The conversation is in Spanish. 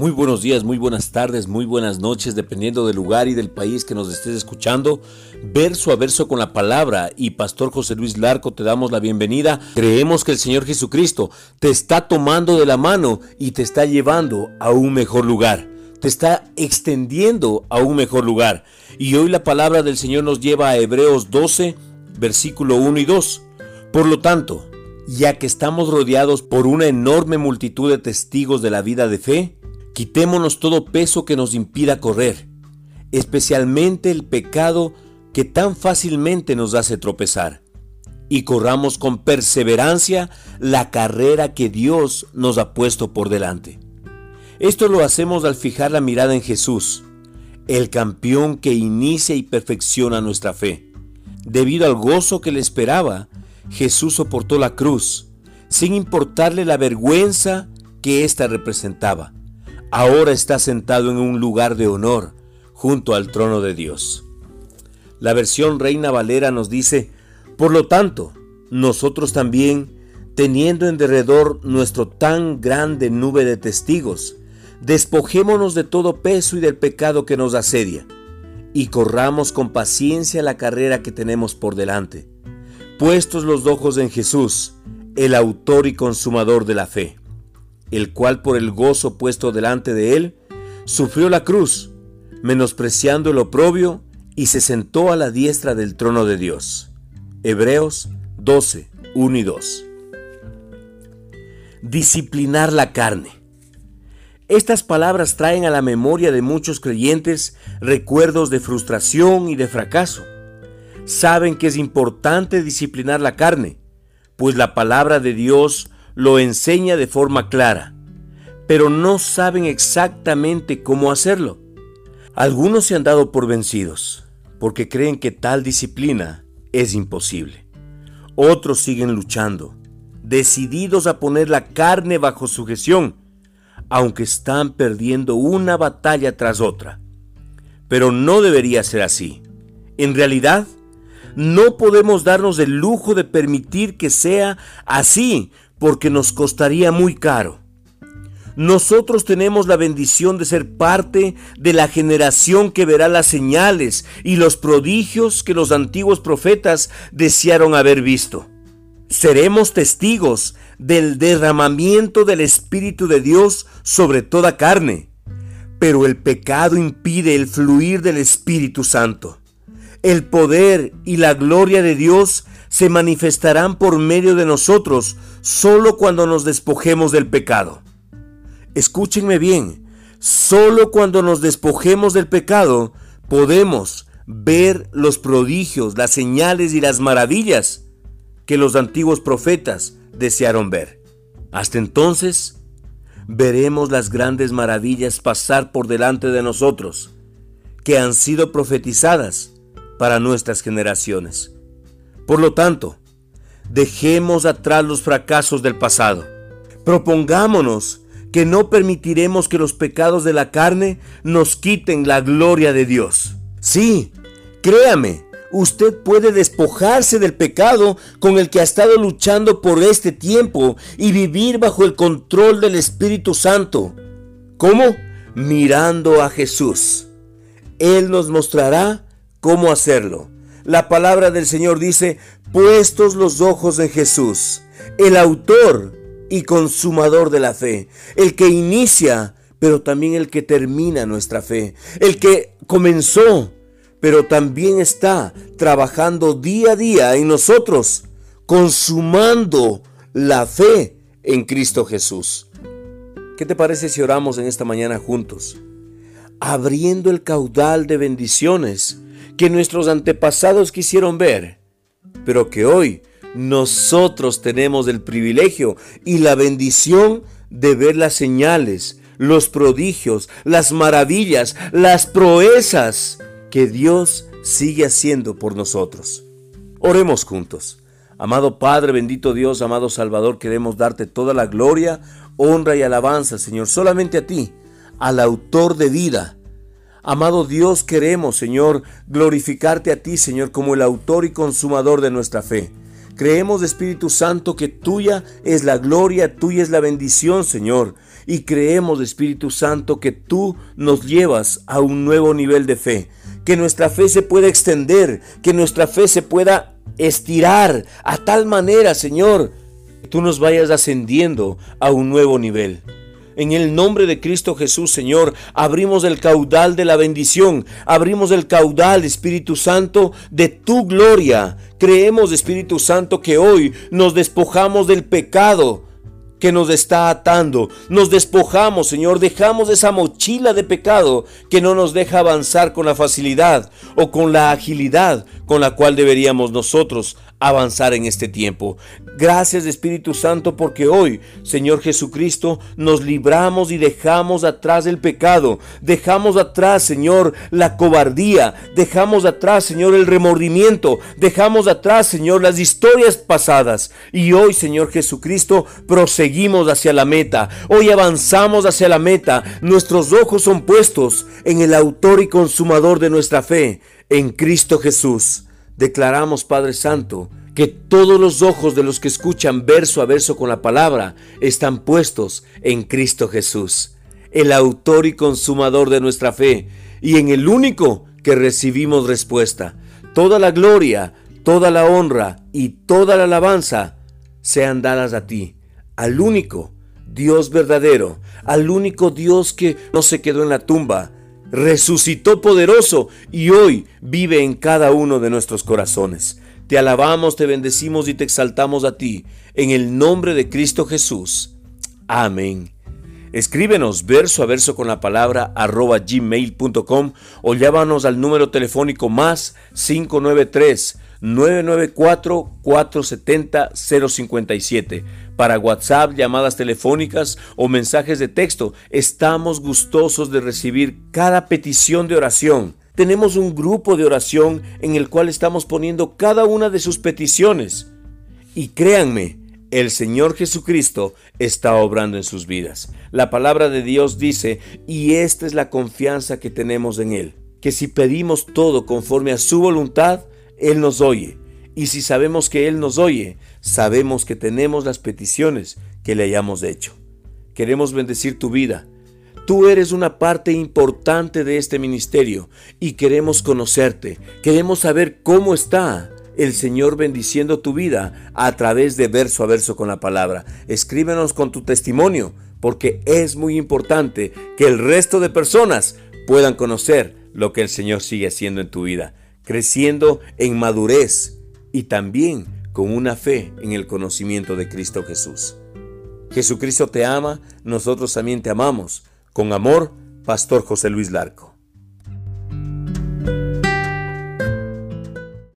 Muy buenos días, muy buenas tardes, muy buenas noches, dependiendo del lugar y del país que nos estés escuchando. Verso a verso con la palabra y Pastor José Luis Larco te damos la bienvenida. Creemos que el Señor Jesucristo te está tomando de la mano y te está llevando a un mejor lugar. Te está extendiendo a un mejor lugar. Y hoy la palabra del Señor nos lleva a Hebreos 12, versículo 1 y 2. Por lo tanto, ya que estamos rodeados por una enorme multitud de testigos de la vida de fe, Quitémonos todo peso que nos impida correr, especialmente el pecado que tan fácilmente nos hace tropezar, y corramos con perseverancia la carrera que Dios nos ha puesto por delante. Esto lo hacemos al fijar la mirada en Jesús, el campeón que inicia y perfecciona nuestra fe. Debido al gozo que le esperaba, Jesús soportó la cruz, sin importarle la vergüenza que ésta representaba ahora está sentado en un lugar de honor junto al trono de Dios. La versión Reina Valera nos dice, por lo tanto, nosotros también, teniendo en derredor nuestro tan grande nube de testigos, despojémonos de todo peso y del pecado que nos asedia, y corramos con paciencia la carrera que tenemos por delante, puestos los ojos en Jesús, el autor y consumador de la fe el cual por el gozo puesto delante de él, sufrió la cruz, menospreciando el oprobio, y se sentó a la diestra del trono de Dios. Hebreos 12, 1 y 2. Disciplinar la carne. Estas palabras traen a la memoria de muchos creyentes recuerdos de frustración y de fracaso. Saben que es importante disciplinar la carne, pues la palabra de Dios lo enseña de forma clara, pero no saben exactamente cómo hacerlo. Algunos se han dado por vencidos porque creen que tal disciplina es imposible. Otros siguen luchando, decididos a poner la carne bajo sujeción, aunque están perdiendo una batalla tras otra. Pero no debería ser así. En realidad, no podemos darnos el lujo de permitir que sea así, porque nos costaría muy caro. Nosotros tenemos la bendición de ser parte de la generación que verá las señales y los prodigios que los antiguos profetas desearon haber visto. Seremos testigos del derramamiento del Espíritu de Dios sobre toda carne, pero el pecado impide el fluir del Espíritu Santo. El poder y la gloria de Dios se manifestarán por medio de nosotros solo cuando nos despojemos del pecado. Escúchenme bien, solo cuando nos despojemos del pecado podemos ver los prodigios, las señales y las maravillas que los antiguos profetas desearon ver. Hasta entonces, veremos las grandes maravillas pasar por delante de nosotros, que han sido profetizadas para nuestras generaciones. Por lo tanto, dejemos atrás los fracasos del pasado. Propongámonos que no permitiremos que los pecados de la carne nos quiten la gloria de Dios. Sí, créame, usted puede despojarse del pecado con el que ha estado luchando por este tiempo y vivir bajo el control del Espíritu Santo. ¿Cómo? Mirando a Jesús. Él nos mostrará cómo hacerlo. La palabra del Señor dice, puestos los ojos en Jesús, el autor y consumador de la fe, el que inicia, pero también el que termina nuestra fe, el que comenzó, pero también está trabajando día a día en nosotros, consumando la fe en Cristo Jesús. ¿Qué te parece si oramos en esta mañana juntos? Abriendo el caudal de bendiciones que nuestros antepasados quisieron ver, pero que hoy nosotros tenemos el privilegio y la bendición de ver las señales, los prodigios, las maravillas, las proezas que Dios sigue haciendo por nosotros. Oremos juntos. Amado Padre, bendito Dios, amado Salvador, queremos darte toda la gloria, honra y alabanza, Señor, solamente a ti, al autor de vida, Amado Dios, queremos, Señor, glorificarte a ti, Señor, como el autor y consumador de nuestra fe. Creemos, Espíritu Santo, que tuya es la gloria, tuya es la bendición, Señor. Y creemos, Espíritu Santo, que tú nos llevas a un nuevo nivel de fe. Que nuestra fe se pueda extender, que nuestra fe se pueda estirar a tal manera, Señor, que tú nos vayas ascendiendo a un nuevo nivel. En el nombre de Cristo Jesús, Señor, abrimos el caudal de la bendición, abrimos el caudal, Espíritu Santo, de tu gloria. Creemos, Espíritu Santo, que hoy nos despojamos del pecado que nos está atando. Nos despojamos, Señor, dejamos esa mochila de pecado que no nos deja avanzar con la facilidad o con la agilidad con la cual deberíamos nosotros avanzar en este tiempo. Gracias Espíritu Santo porque hoy, Señor Jesucristo, nos libramos y dejamos atrás el pecado, dejamos atrás, Señor, la cobardía, dejamos atrás, Señor, el remordimiento, dejamos atrás, Señor, las historias pasadas. Y hoy, Señor Jesucristo, proseguimos hacia la meta. Hoy avanzamos hacia la meta. Nuestros ojos son puestos en el autor y consumador de nuestra fe, en Cristo Jesús declaramos, Padre Santo, que todos los ojos de los que escuchan verso a verso con la palabra están puestos en Cristo Jesús, el autor y consumador de nuestra fe, y en el único que recibimos respuesta. Toda la gloria, toda la honra y toda la alabanza sean dadas a ti, al único Dios verdadero, al único Dios que no se quedó en la tumba, resucitó poderoso y hoy vive en cada uno de nuestros corazones. Te alabamos, te bendecimos y te exaltamos a ti, en el nombre de Cristo Jesús. Amén. Escríbenos verso a verso con la palabra arroba gmail.com o llámanos al número telefónico más 593 994-470-057. Para WhatsApp, llamadas telefónicas o mensajes de texto, estamos gustosos de recibir cada petición de oración. Tenemos un grupo de oración en el cual estamos poniendo cada una de sus peticiones. Y créanme, el Señor Jesucristo está obrando en sus vidas. La palabra de Dios dice, y esta es la confianza que tenemos en Él, que si pedimos todo conforme a su voluntad, él nos oye. Y si sabemos que Él nos oye, sabemos que tenemos las peticiones que le hayamos hecho. Queremos bendecir tu vida. Tú eres una parte importante de este ministerio y queremos conocerte. Queremos saber cómo está el Señor bendiciendo tu vida a través de verso a verso con la palabra. Escríbenos con tu testimonio porque es muy importante que el resto de personas puedan conocer lo que el Señor sigue haciendo en tu vida creciendo en madurez y también con una fe en el conocimiento de Cristo Jesús. Jesucristo te ama, nosotros también te amamos. Con amor, Pastor José Luis Larco.